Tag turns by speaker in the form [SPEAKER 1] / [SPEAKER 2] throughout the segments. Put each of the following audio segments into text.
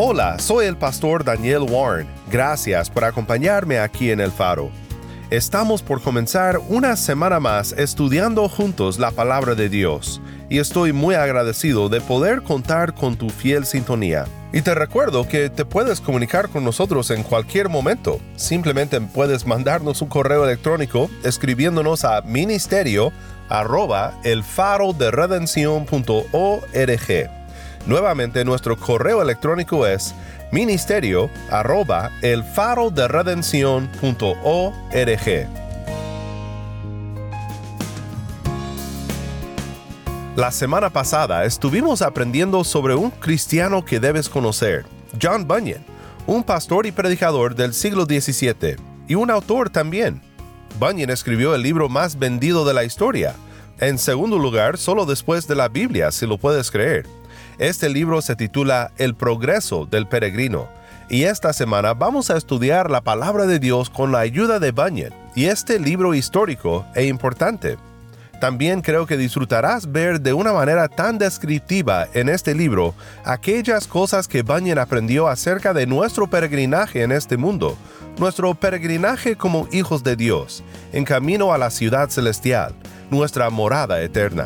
[SPEAKER 1] Hola, soy el pastor Daniel Warren. Gracias por acompañarme aquí en El Faro. Estamos por comenzar una semana más estudiando juntos la palabra de Dios y estoy muy agradecido de poder contar con tu fiel sintonía. Y te recuerdo que te puedes comunicar con nosotros en cualquier momento. Simplemente puedes mandarnos un correo electrónico escribiéndonos a ministerio Nuevamente nuestro correo electrónico es ministerio arroba el faro de La semana pasada estuvimos aprendiendo sobre un cristiano que debes conocer, John Bunyan, un pastor y predicador del siglo XVII y un autor también. Bunyan escribió el libro más vendido de la historia, en segundo lugar solo después de la Biblia, si lo puedes creer. Este libro se titula El progreso del peregrino y esta semana vamos a estudiar la palabra de Dios con la ayuda de Bunyan y este libro histórico e importante. También creo que disfrutarás ver de una manera tan descriptiva en este libro aquellas cosas que Bunyan aprendió acerca de nuestro peregrinaje en este mundo, nuestro peregrinaje como hijos de Dios, en camino a la ciudad celestial, nuestra morada eterna.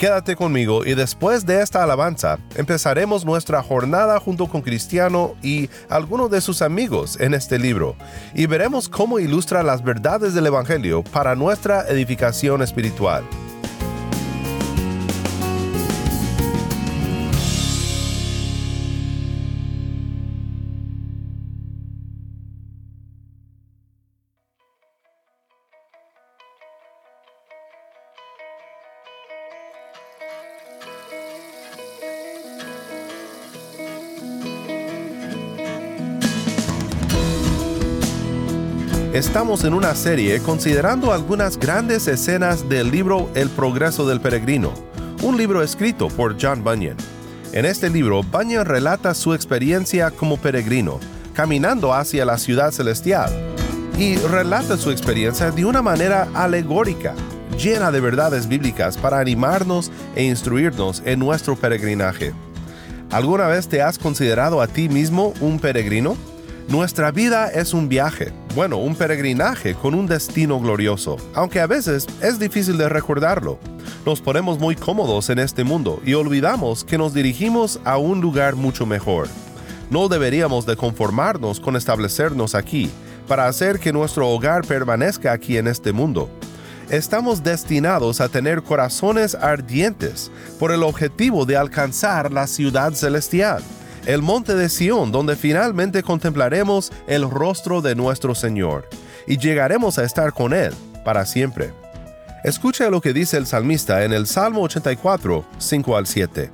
[SPEAKER 1] Quédate conmigo y después de esta alabanza empezaremos nuestra jornada junto con Cristiano y algunos de sus amigos en este libro y veremos cómo ilustra las verdades del Evangelio para nuestra edificación espiritual. Estamos en una serie considerando algunas grandes escenas del libro El progreso del peregrino, un libro escrito por John Bunyan. En este libro, Bunyan relata su experiencia como peregrino, caminando hacia la ciudad celestial, y relata su experiencia de una manera alegórica, llena de verdades bíblicas para animarnos e instruirnos en nuestro peregrinaje. ¿Alguna vez te has considerado a ti mismo un peregrino? Nuestra vida es un viaje, bueno, un peregrinaje con un destino glorioso, aunque a veces es difícil de recordarlo. Nos ponemos muy cómodos en este mundo y olvidamos que nos dirigimos a un lugar mucho mejor. No deberíamos de conformarnos con establecernos aquí para hacer que nuestro hogar permanezca aquí en este mundo. Estamos destinados a tener corazones ardientes por el objetivo de alcanzar la ciudad celestial el monte de Sión, donde finalmente contemplaremos el rostro de nuestro Señor y llegaremos a estar con Él para siempre. Escucha lo que dice el salmista en el Salmo 84, 5 al 7.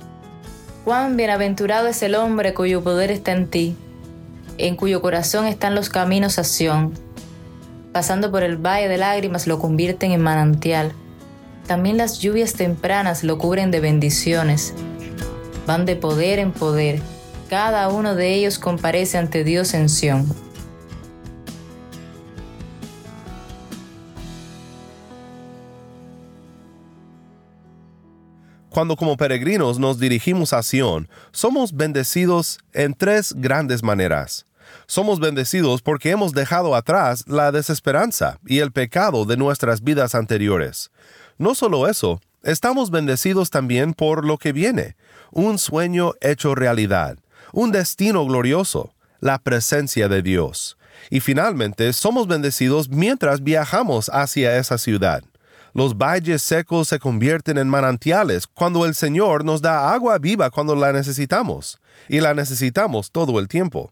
[SPEAKER 2] Cuán bienaventurado es el hombre cuyo poder está en ti, en cuyo corazón están los caminos a Sión. Pasando por el valle de lágrimas lo convierten en manantial. También las lluvias tempranas lo cubren de bendiciones. Van de poder en poder cada uno de ellos comparece ante Dios en Sión.
[SPEAKER 1] Cuando como peregrinos nos dirigimos a Sión, somos bendecidos en tres grandes maneras. Somos bendecidos porque hemos dejado atrás la desesperanza y el pecado de nuestras vidas anteriores. No solo eso, estamos bendecidos también por lo que viene, un sueño hecho realidad, un destino glorioso, la presencia de Dios. Y finalmente somos bendecidos mientras viajamos hacia esa ciudad. Los valles secos se convierten en manantiales cuando el Señor nos da agua viva cuando la necesitamos, y la necesitamos todo el tiempo.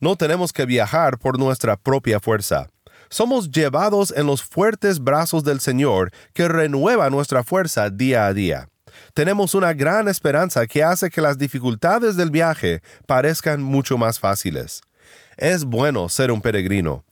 [SPEAKER 1] No tenemos que viajar por nuestra propia fuerza. Somos llevados en los fuertes brazos del Señor que renueva nuestra fuerza día a día. Tenemos una gran esperanza que hace que las dificultades del viaje parezcan mucho más fáciles. Es bueno ser un peregrino,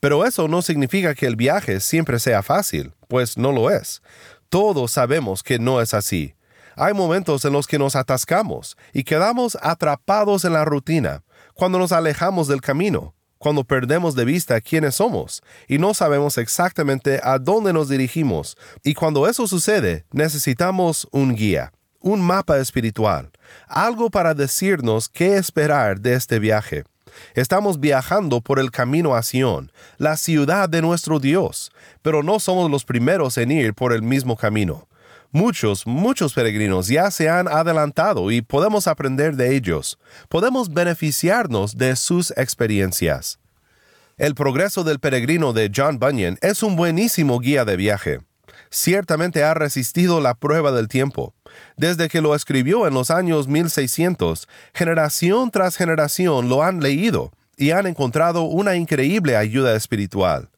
[SPEAKER 1] pero eso no significa que el viaje siempre sea fácil, pues no lo es. Todos sabemos que no es así. Hay momentos en los que nos atascamos y quedamos atrapados en la rutina, cuando nos alejamos del camino, cuando perdemos de vista quiénes somos y no sabemos exactamente a dónde nos dirigimos. Y cuando eso sucede, necesitamos un guía, un mapa espiritual, algo para decirnos qué esperar de este viaje. Estamos viajando por el camino a Sion, la ciudad de nuestro Dios, pero no somos los primeros en ir por el mismo camino. Muchos, muchos peregrinos ya se han adelantado y podemos aprender de ellos. Podemos beneficiarnos de sus experiencias. El progreso del peregrino de John Bunyan es un buenísimo guía de viaje. Ciertamente ha resistido la prueba del tiempo. Desde que lo escribió en los años 1600, generación tras generación lo han leído y han encontrado una increíble ayuda espiritual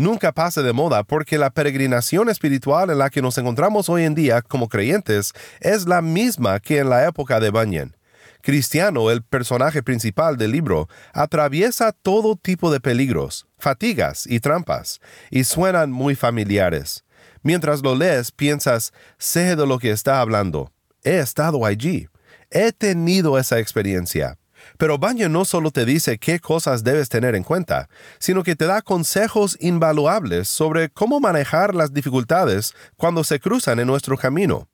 [SPEAKER 1] nunca pase de moda porque la peregrinación espiritual en la que nos encontramos hoy en día como creyentes es la misma que en la época de Bunyan. Cristiano, el personaje principal del libro, atraviesa todo tipo de peligros, fatigas y trampas, y suenan muy familiares. Mientras lo lees, piensas, sé de lo que está hablando. He estado allí. He tenido esa experiencia. Pero Baño no solo te dice qué cosas debes tener en cuenta, sino que te da consejos invaluables sobre cómo manejar las dificultades cuando se cruzan en nuestro camino.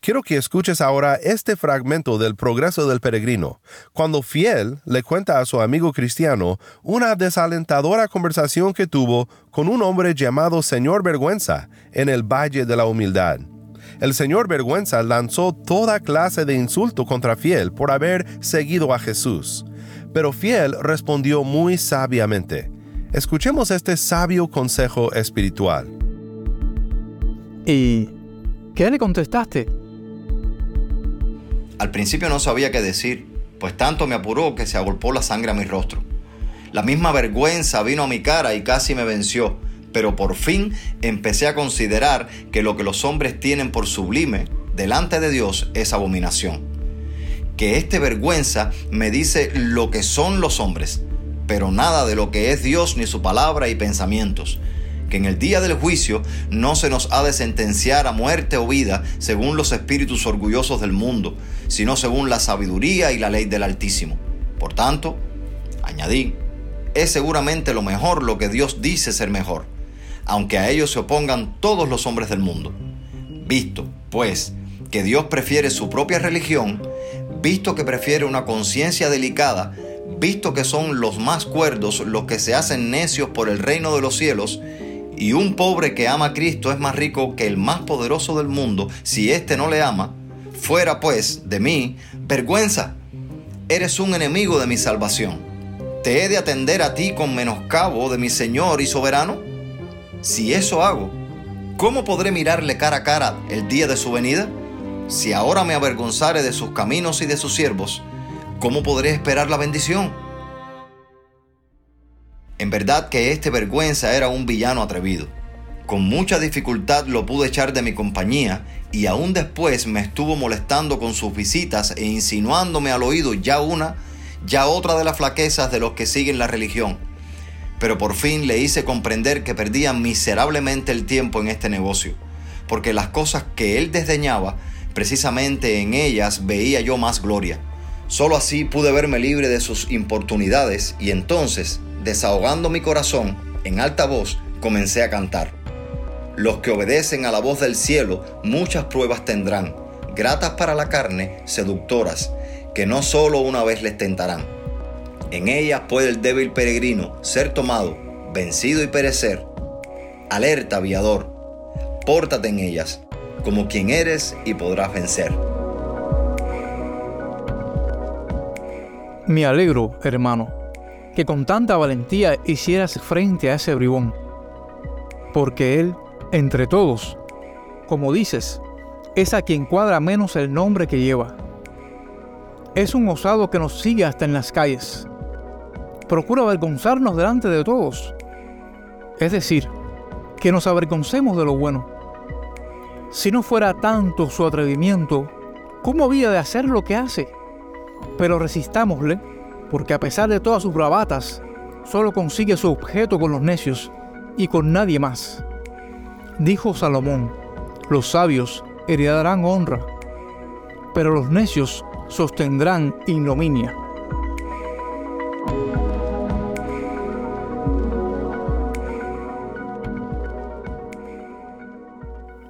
[SPEAKER 1] Quiero que escuches ahora este fragmento del progreso del peregrino, cuando Fiel le cuenta a su amigo cristiano una desalentadora conversación que tuvo con un hombre llamado Señor Vergüenza en el Valle de la Humildad el señor Vergüenza lanzó toda clase de insulto contra Fiel por haber seguido a Jesús. Pero Fiel respondió muy sabiamente. Escuchemos este sabio consejo espiritual.
[SPEAKER 3] ¿Y qué le contestaste?
[SPEAKER 4] Al principio no sabía qué decir, pues tanto me apuró que se agolpó la sangre a mi rostro. La misma vergüenza vino a mi cara y casi me venció pero por fin empecé a considerar que lo que los hombres tienen por sublime delante de Dios es abominación. Que este vergüenza me dice lo que son los hombres, pero nada de lo que es Dios ni su palabra y pensamientos. Que en el día del juicio no se nos ha de sentenciar a muerte o vida según los espíritus orgullosos del mundo, sino según la sabiduría y la ley del Altísimo. Por tanto, añadí, es seguramente lo mejor lo que Dios dice ser mejor aunque a ellos se opongan todos los hombres del mundo. Visto, pues, que Dios prefiere su propia religión, visto que prefiere una conciencia delicada, visto que son los más cuerdos los que se hacen necios por el reino de los cielos, y un pobre que ama a Cristo es más rico que el más poderoso del mundo si éste no le ama, fuera pues de mí vergüenza. Eres un enemigo de mi salvación. ¿Te he de atender a ti con menoscabo de mi Señor y soberano? Si eso hago, ¿cómo podré mirarle cara a cara el día de su venida? Si ahora me avergonzare de sus caminos y de sus siervos, ¿cómo podré esperar la bendición? En verdad que este vergüenza era un villano atrevido. Con mucha dificultad lo pude echar de mi compañía y aún después me estuvo molestando con sus visitas e insinuándome al oído ya una, ya otra de las flaquezas de los que siguen la religión pero por fin le hice comprender que perdía miserablemente el tiempo en este negocio, porque las cosas que él desdeñaba, precisamente en ellas veía yo más gloria. Solo así pude verme libre de sus importunidades y entonces, desahogando mi corazón, en alta voz, comencé a cantar. Los que obedecen a la voz del cielo muchas pruebas tendrán, gratas para la carne, seductoras, que no solo una vez les tentarán en ellas puede el débil peregrino ser tomado, vencido y perecer. Alerta, aviador, pórtate en ellas, como quien eres y podrás vencer.
[SPEAKER 3] Me alegro, hermano, que con tanta valentía hicieras frente a ese bribón, porque él, entre todos, como dices, es a quien cuadra menos el nombre que lleva. Es un osado que nos sigue hasta en las calles. Procura avergonzarnos delante de todos. Es decir, que nos avergoncemos de lo bueno. Si no fuera tanto su atrevimiento, ¿cómo había de hacer lo que hace? Pero resistámosle, porque a pesar de todas sus bravatas, solo consigue su objeto con los necios y con nadie más. Dijo Salomón, los sabios heredarán honra, pero los necios sostendrán ignominia.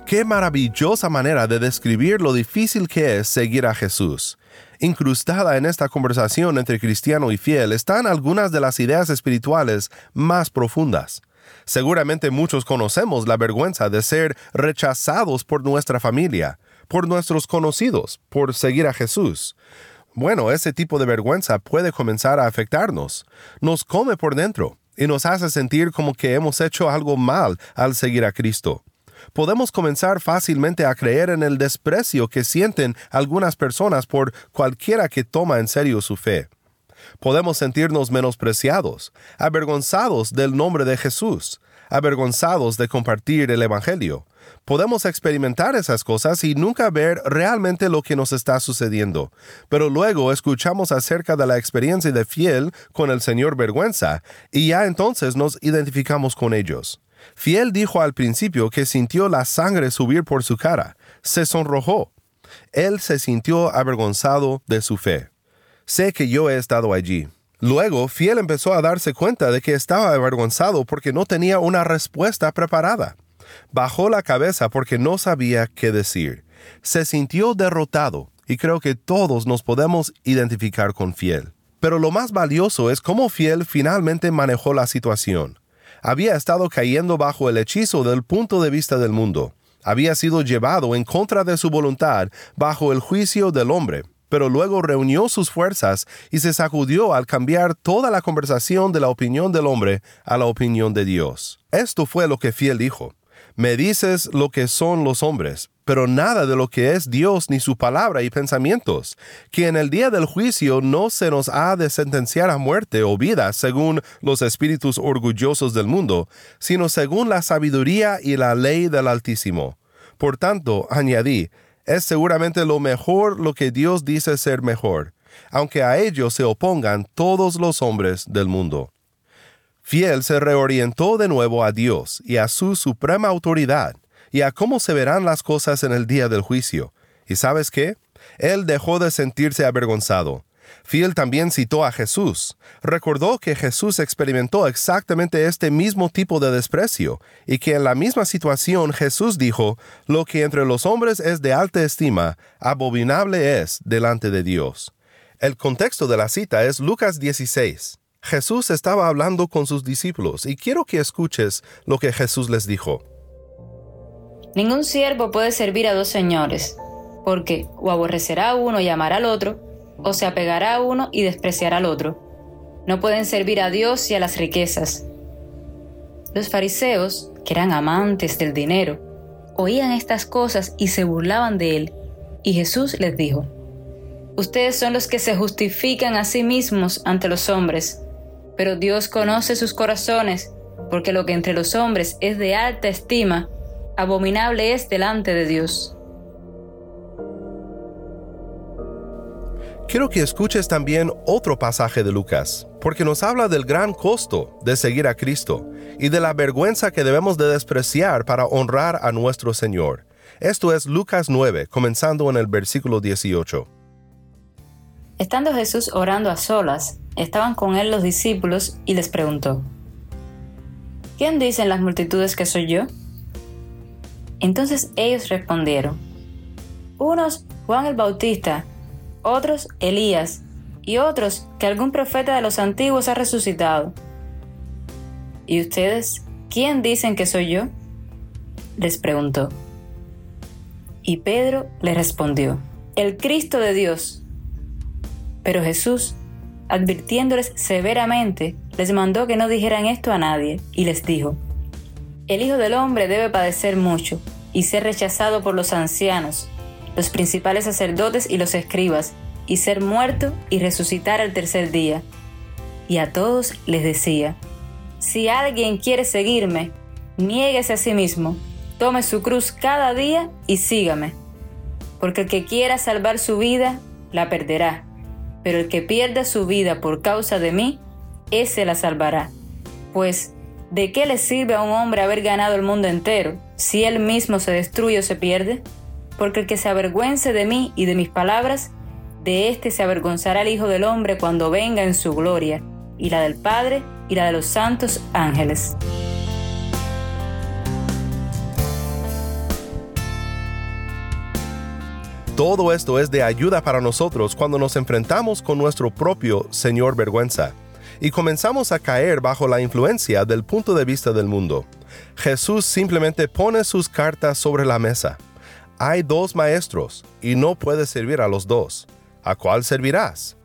[SPEAKER 1] Qué maravillosa manera de describir lo difícil que es seguir a Jesús. Incrustada en esta conversación entre cristiano y fiel están algunas de las ideas espirituales más profundas. Seguramente muchos conocemos la vergüenza de ser rechazados por nuestra familia, por nuestros conocidos, por seguir a Jesús. Bueno, ese tipo de vergüenza puede comenzar a afectarnos. Nos come por dentro y nos hace sentir como que hemos hecho algo mal al seguir a Cristo podemos comenzar fácilmente a creer en el desprecio que sienten algunas personas por cualquiera que toma en serio su fe. Podemos sentirnos menospreciados, avergonzados del nombre de Jesús, avergonzados de compartir el Evangelio. Podemos experimentar esas cosas y nunca ver realmente lo que nos está sucediendo, pero luego escuchamos acerca de la experiencia de fiel con el Señor vergüenza y ya entonces nos identificamos con ellos. Fiel dijo al principio que sintió la sangre subir por su cara, se sonrojó. Él se sintió avergonzado de su fe. Sé que yo he estado allí. Luego, Fiel empezó a darse cuenta de que estaba avergonzado porque no tenía una respuesta preparada. Bajó la cabeza porque no sabía qué decir. Se sintió derrotado y creo que todos nos podemos identificar con Fiel. Pero lo más valioso es cómo Fiel finalmente manejó la situación había estado cayendo bajo el hechizo del punto de vista del mundo. Había sido llevado en contra de su voluntad bajo el juicio del hombre, pero luego reunió sus fuerzas y se sacudió al cambiar toda la conversación de la opinión del hombre a la opinión de Dios. Esto fue lo que Fiel dijo. Me dices lo que son los hombres, pero nada de lo que es Dios ni su palabra y pensamientos, que en el día del juicio no se nos ha de sentenciar a muerte o vida según los espíritus orgullosos del mundo, sino según la sabiduría y la ley del Altísimo. Por tanto, añadí, es seguramente lo mejor lo que Dios dice ser mejor, aunque a ello se opongan todos los hombres del mundo. Fiel se reorientó de nuevo a Dios y a su suprema autoridad y a cómo se verán las cosas en el día del juicio. ¿Y sabes qué? Él dejó de sentirse avergonzado. Fiel también citó a Jesús. Recordó que Jesús experimentó exactamente este mismo tipo de desprecio y que en la misma situación Jesús dijo, lo que entre los hombres es de alta estima, abominable es delante de Dios. El contexto de la cita es Lucas 16. Jesús estaba hablando con sus discípulos y quiero que escuches lo que Jesús les dijo.
[SPEAKER 2] Ningún siervo puede servir a dos señores, porque o aborrecerá a uno y amará al otro, o se apegará a uno y despreciará al otro. No pueden servir a Dios y a las riquezas. Los fariseos, que eran amantes del dinero, oían estas cosas y se burlaban de él, y Jesús les dijo, Ustedes son los que se justifican a sí mismos ante los hombres, pero Dios conoce sus corazones, porque lo que entre los hombres es de alta estima, abominable es delante de Dios.
[SPEAKER 1] Quiero que escuches también otro pasaje de Lucas, porque nos habla del gran costo de seguir a Cristo y de la vergüenza que debemos de despreciar para honrar a nuestro Señor. Esto es Lucas 9, comenzando en el versículo 18.
[SPEAKER 2] Estando Jesús orando a solas, estaban con él los discípulos y les preguntó, ¿quién dicen las multitudes que soy yo? Entonces ellos respondieron, unos Juan el Bautista, otros Elías, y otros que algún profeta de los antiguos ha resucitado. ¿Y ustedes quién dicen que soy yo? les preguntó. Y Pedro le respondió, el Cristo de Dios. Pero Jesús, advirtiéndoles severamente, les mandó que no dijeran esto a nadie, y les dijo, El Hijo del Hombre debe padecer mucho, y ser rechazado por los ancianos, los principales sacerdotes y los escribas, y ser muerto y resucitar al tercer día. Y a todos les decía, si alguien quiere seguirme, niéguese a sí mismo, tome su cruz cada día y sígame. Porque el que quiera salvar su vida, la perderá, pero el que pierda su vida por causa de mí, ese la salvará. Pues, ¿de qué le sirve a un hombre haber ganado el mundo entero si él mismo se destruye o se pierde? Porque el que se avergüence de mí y de mis palabras, de éste se avergonzará el Hijo del Hombre cuando venga en su gloria, y la del Padre y la de los santos ángeles.
[SPEAKER 1] Todo esto es de ayuda para nosotros cuando nos enfrentamos con nuestro propio Señor vergüenza y comenzamos a caer bajo la influencia del punto de vista del mundo. Jesús simplemente pone sus cartas sobre la mesa. Hay dos maestros y no puedes servir a los dos. ¿A cuál servirás?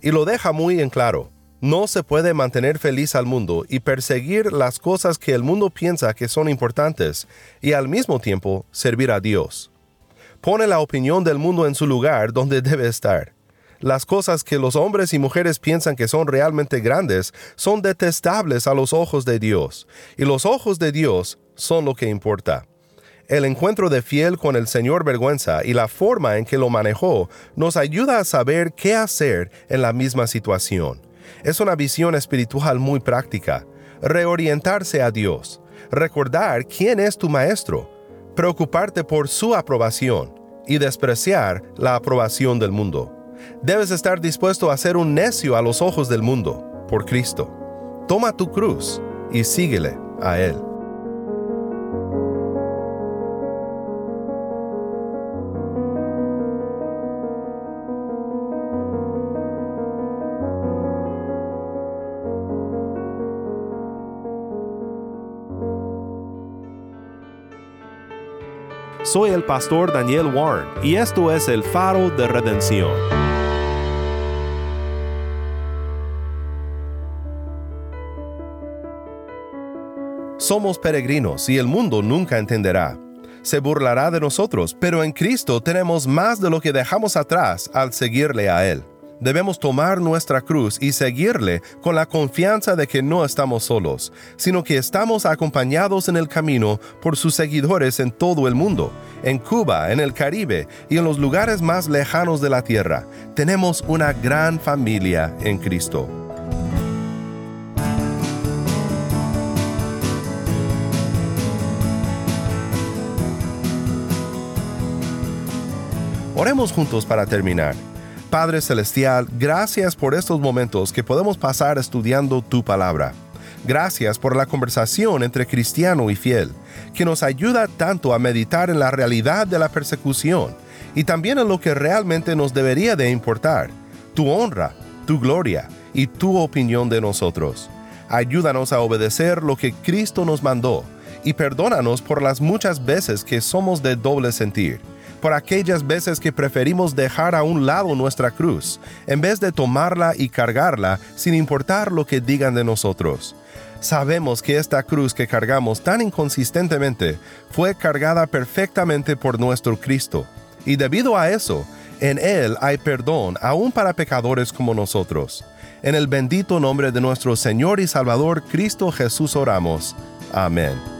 [SPEAKER 1] Y lo deja muy en claro. No se puede mantener feliz al mundo y perseguir las cosas que el mundo piensa que son importantes y al mismo tiempo servir a Dios pone la opinión del mundo en su lugar donde debe estar. Las cosas que los hombres y mujeres piensan que son realmente grandes son detestables a los ojos de Dios, y los ojos de Dios son lo que importa. El encuentro de Fiel con el Señor Vergüenza y la forma en que lo manejó nos ayuda a saber qué hacer en la misma situación. Es una visión espiritual muy práctica. Reorientarse a Dios. Recordar quién es tu Maestro preocuparte por su aprobación y despreciar la aprobación del mundo. Debes estar dispuesto a ser un necio a los ojos del mundo por Cristo. Toma tu cruz y síguele a Él. Soy el pastor Daniel Warren y esto es el faro de redención. Somos peregrinos y el mundo nunca entenderá. Se burlará de nosotros, pero en Cristo tenemos más de lo que dejamos atrás al seguirle a Él debemos tomar nuestra cruz y seguirle con la confianza de que no estamos solos, sino que estamos acompañados en el camino por sus seguidores en todo el mundo, en Cuba, en el Caribe y en los lugares más lejanos de la tierra. Tenemos una gran familia en Cristo. Oremos juntos para terminar. Padre Celestial, gracias por estos momentos que podemos pasar estudiando tu palabra. Gracias por la conversación entre cristiano y fiel, que nos ayuda tanto a meditar en la realidad de la persecución y también en lo que realmente nos debería de importar, tu honra, tu gloria y tu opinión de nosotros. Ayúdanos a obedecer lo que Cristo nos mandó y perdónanos por las muchas veces que somos de doble sentir por aquellas veces que preferimos dejar a un lado nuestra cruz, en vez de tomarla y cargarla sin importar lo que digan de nosotros. Sabemos que esta cruz que cargamos tan inconsistentemente fue cargada perfectamente por nuestro Cristo, y debido a eso, en Él hay perdón aún para pecadores como nosotros. En el bendito nombre de nuestro Señor y Salvador Cristo Jesús oramos. Amén.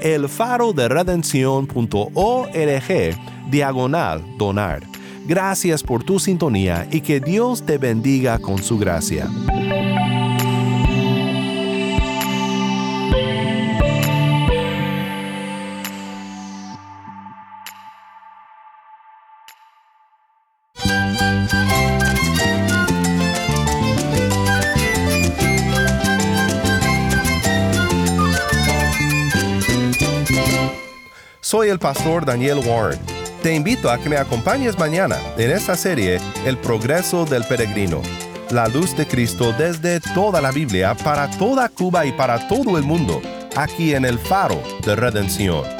[SPEAKER 1] elfaroderedencion.org diagonal donar. Gracias por tu sintonía y que Dios te bendiga con su gracia. El pastor Daniel Warren. Te invito a que me acompañes mañana en esta serie El progreso del peregrino. La luz de Cristo desde toda la Biblia para toda Cuba y para todo el mundo, aquí en el faro de redención.